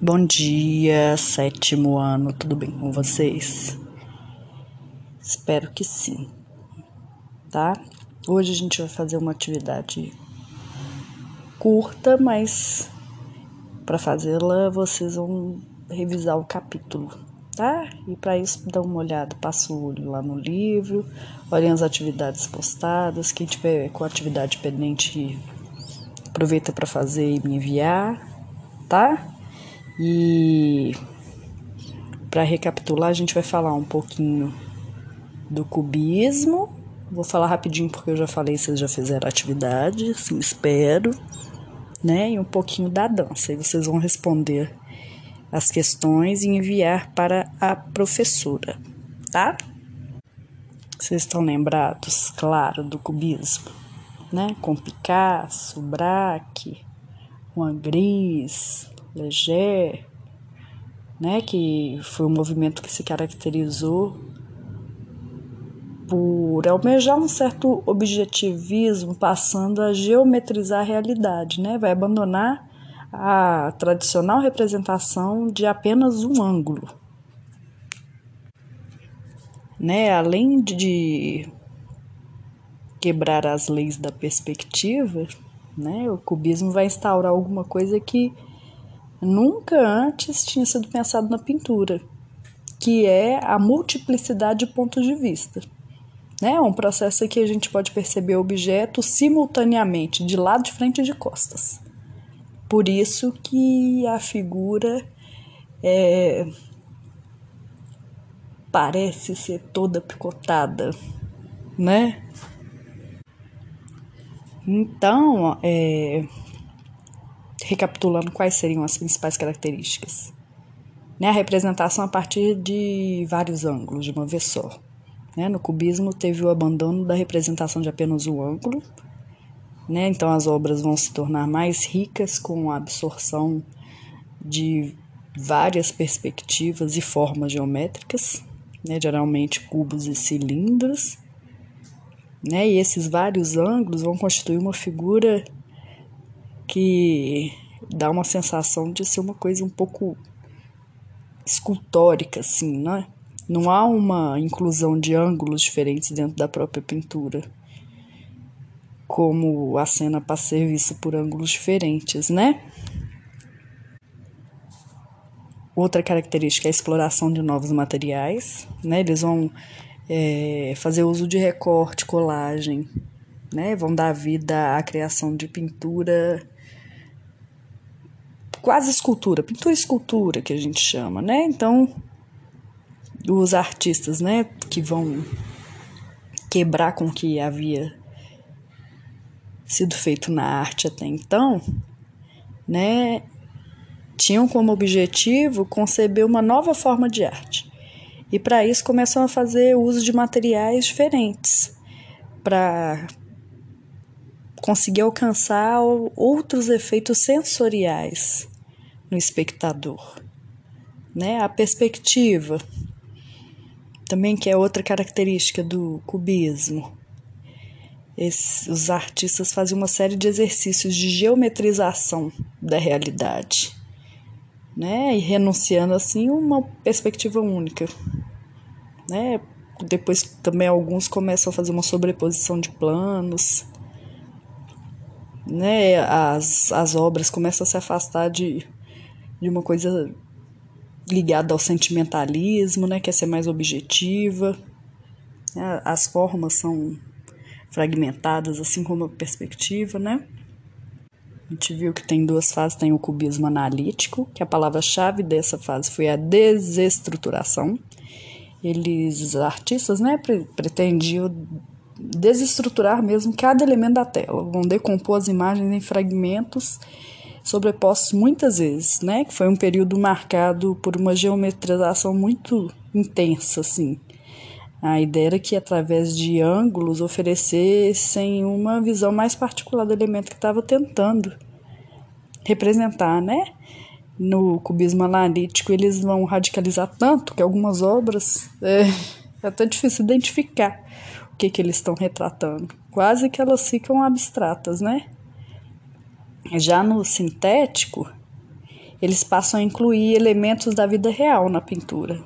Bom dia, sétimo ano, tudo bem com vocês? Espero que sim, tá? Hoje a gente vai fazer uma atividade curta, mas para fazê-la vocês vão revisar o capítulo, tá? E para isso dá uma olhada, passa o olho lá no livro, olhem as atividades postadas, quem tiver com atividade pendente aproveita para fazer e me enviar, tá? E para recapitular, a gente vai falar um pouquinho do cubismo. Vou falar rapidinho porque eu já falei, vocês já fizeram a atividade, assim, espero, né? E um pouquinho da dança. E vocês vão responder as questões e enviar para a professora, tá? Vocês estão lembrados, claro, do cubismo, né? Com Picasso, Braque, Juan Gris, Leger, né, que foi um movimento que se caracterizou por almejar um certo objetivismo, passando a geometrizar a realidade, né? Vai abandonar a tradicional representação de apenas um ângulo. Né? Além de quebrar as leis da perspectiva, né? O cubismo vai instaurar alguma coisa que nunca antes tinha sido pensado na pintura, que é a multiplicidade de pontos de vista. É um processo que a gente pode perceber o objeto simultaneamente, de lado, de frente e de costas. Por isso que a figura é, parece ser toda picotada, né? Então, é, recapitulando quais seriam as principais características. Né, a representação a partir de vários ângulos, de uma vez só. Né, no cubismo teve o abandono da representação de apenas um ângulo, né, então as obras vão se tornar mais ricas com a absorção de várias perspectivas e formas geométricas, né, geralmente cubos e cilindros, né, e esses vários ângulos vão constituir uma figura que dá uma sensação de ser uma coisa um pouco escultórica, assim, né? Não há uma inclusão de ângulos diferentes dentro da própria pintura, como a cena para ser vista por ângulos diferentes, né? Outra característica é a exploração de novos materiais, né? Eles vão é, fazer uso de recorte, colagem, né? Vão dar vida à criação de pintura quase escultura, pintura escultura que a gente chama, né? Então, os artistas, né, que vão quebrar com o que havia sido feito na arte até então, né, tinham como objetivo conceber uma nova forma de arte. E para isso começam a fazer uso de materiais diferentes para conseguir alcançar outros efeitos sensoriais no espectador. Né? A perspectiva, também que é outra característica do cubismo. Esse, os artistas fazem uma série de exercícios de geometrização da realidade, né? E renunciando assim uma perspectiva única, né? Depois também alguns começam a fazer uma sobreposição de planos, né? As, as obras começam a se afastar de de uma coisa ligada ao sentimentalismo, né, quer ser mais objetiva. É, as formas são fragmentadas, assim como a perspectiva, né? A gente viu que tem duas fases, tem o cubismo analítico, que a palavra-chave dessa fase foi a desestruturação. Eles, artistas, né, pretendiam desestruturar mesmo cada elemento da tela, vão decompor as imagens em fragmentos sobrepostos muitas vezes, né? Que foi um período marcado por uma geometrização muito intensa, assim. A ideia era que através de ângulos oferecessem uma visão mais particular do elemento que estava tentando representar, né? No cubismo analítico eles vão radicalizar tanto que algumas obras é, é até difícil identificar que, que eles estão retratando. Quase que elas ficam abstratas, né? Já no sintético, eles passam a incluir elementos da vida real na pintura.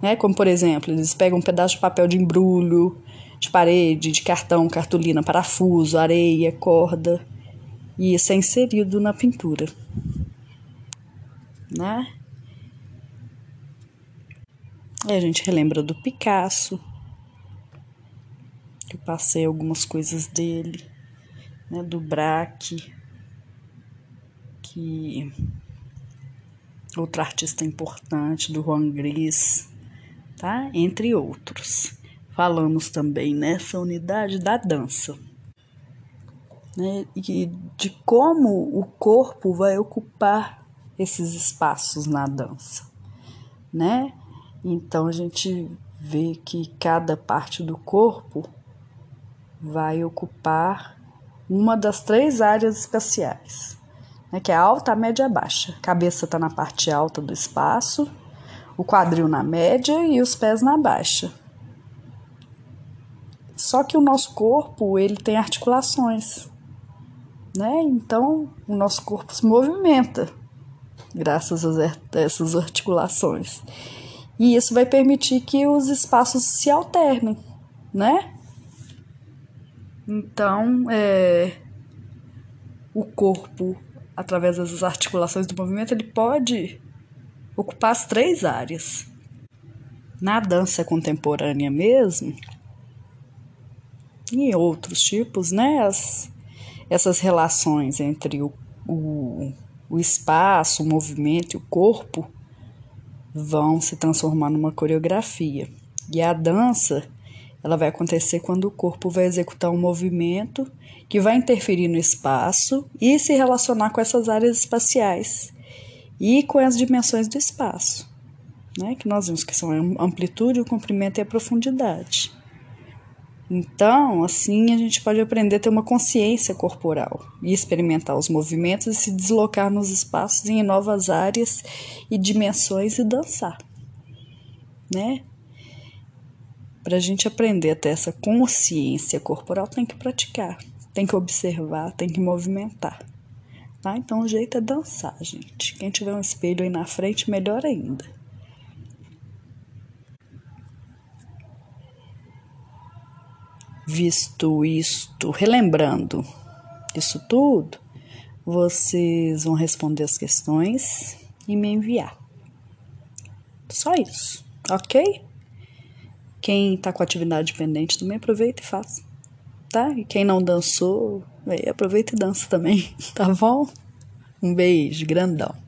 Né? Como, por exemplo, eles pegam um pedaço de papel de embrulho, de parede, de cartão, cartolina, parafuso, areia, corda, e isso é inserido na pintura. Né? E a gente relembra do Picasso, passei algumas coisas dele, né? do Braque, que outro artista importante, do Juan Gris, tá? Entre outros. Falamos também nessa unidade da dança, né? E de como o corpo vai ocupar esses espaços na dança, né? Então a gente vê que cada parte do corpo vai ocupar uma das três áreas espaciais, né, que é alta, média baixa. A cabeça está na parte alta do espaço, o quadril na média e os pés na baixa. Só que o nosso corpo ele tem articulações, né? Então o nosso corpo se movimenta graças a essas articulações. E isso vai permitir que os espaços se alternem, né? Então, é, o corpo, através das articulações do movimento, ele pode ocupar as três áreas. Na dança contemporânea mesmo, e outros tipos, né? As, essas relações entre o, o, o espaço, o movimento e o corpo vão se transformar numa coreografia. E a dança, ela vai acontecer quando o corpo vai executar um movimento que vai interferir no espaço e se relacionar com essas áreas espaciais e com as dimensões do espaço, né? Que nós vimos que são a amplitude, o comprimento e a profundidade. Então, assim a gente pode aprender a ter uma consciência corporal e experimentar os movimentos e se deslocar nos espaços em novas áreas e dimensões e dançar, né? Para a gente aprender a ter essa consciência corporal, tem que praticar, tem que observar, tem que movimentar. Tá? Então, o jeito é dançar, gente. Quem tiver um espelho aí na frente, melhor ainda. Visto isto, relembrando isso tudo, vocês vão responder as questões e me enviar. Só isso, ok? Quem tá com atividade pendente também aproveita e faz, tá? E quem não dançou, aproveita e dança também, tá bom? Um beijo grandão.